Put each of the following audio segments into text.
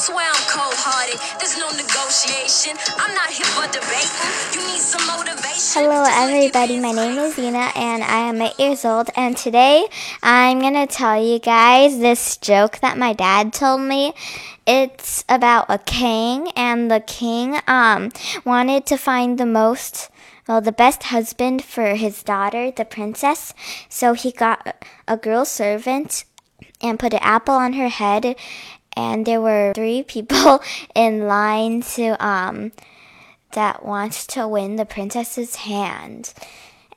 swear I'm cold hearted. There's no negotiation. I'm not here for debating. You need some motivation. Hello, everybody. My name is Yuna, and I am eight years old. And today, I'm gonna tell you guys this joke that my dad told me. It's about a king, and the king um wanted to find the most well, the best husband for his daughter, the princess. So he got a girl servant and put an apple on her head. And there were three people in line to um that wants to win the princess's hand.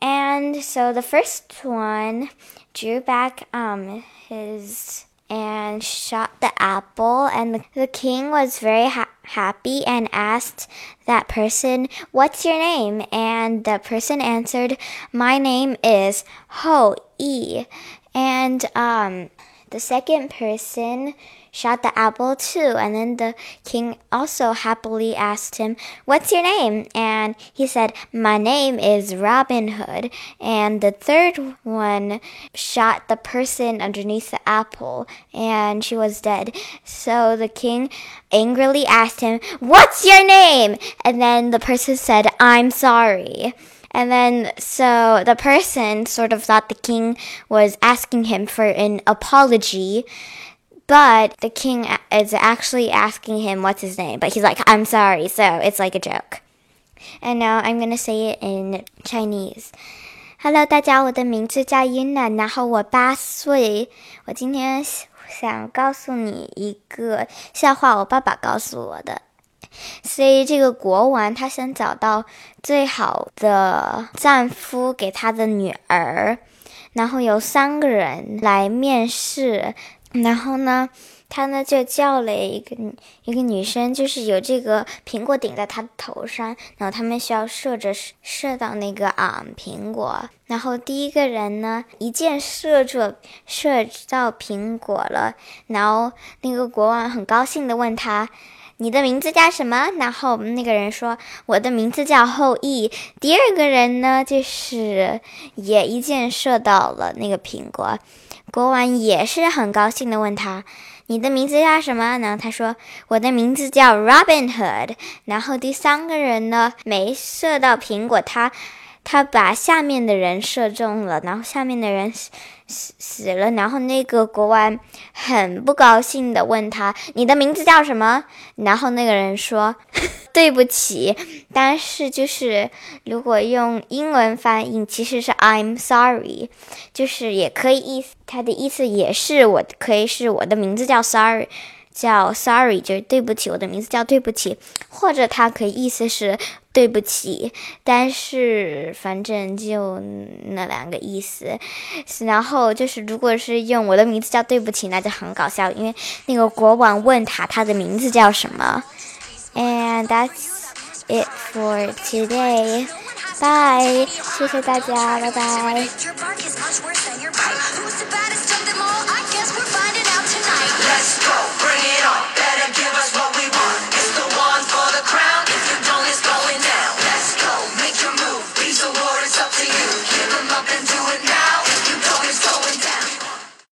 And so the first one drew back um his and shot the apple and the, the king was very ha- happy and asked that person what's your name and the person answered my name is ho e and um the second person shot the apple too. And then the king also happily asked him, What's your name? And he said, My name is Robin Hood. And the third one shot the person underneath the apple, and she was dead. So the king angrily asked him, What's your name? And then the person said, I'm sorry. And then, so the person sort of thought the king was asking him for an apology, but the king is actually asking him what's his name. But he's like, I'm sorry. So it's like a joke. And now I'm going to say it in Chinese. Hello，大家，我的名字叫 Yuna，然后我八岁。我今天想告诉你一个笑话，我爸爸告诉我的。 所以这个国王他想找到最好的丈夫给他的女儿，然后有三个人来面试，然后呢，他呢就叫了一个一个女生，就是有这个苹果顶在她的头上，然后他们需要射着射到那个啊苹果，然后第一个人呢一箭射住射到苹果了，然后那个国王很高兴的问他。你的名字叫什么？然后那个人说：“我的名字叫后羿。”第二个人呢，就是也一箭射到了那个苹果。国王也是很高兴的问他：“你的名字叫什么？”然后他说：“我的名字叫 Robin Hood。”然后第三个人呢，没射到苹果，他。他把下面的人射中了，然后下面的人死死了，然后那个国王很不高兴的问他：“你的名字叫什么？”然后那个人说：“ 对不起。”但是就是如果用英文翻译，其实是 “I'm sorry”，就是也可以意思，它的意思也是我可以是我的名字叫 “sorry”。叫 sorry，就是对不起，我的名字叫对不起，或者它可以意思是对不起，但是反正就那两个意思。然后就是，如果是用我的名字叫对不起，那就很搞笑，因为那个国王问他他的名字叫什么。And that's it for today. Bye，谢谢大家，拜拜。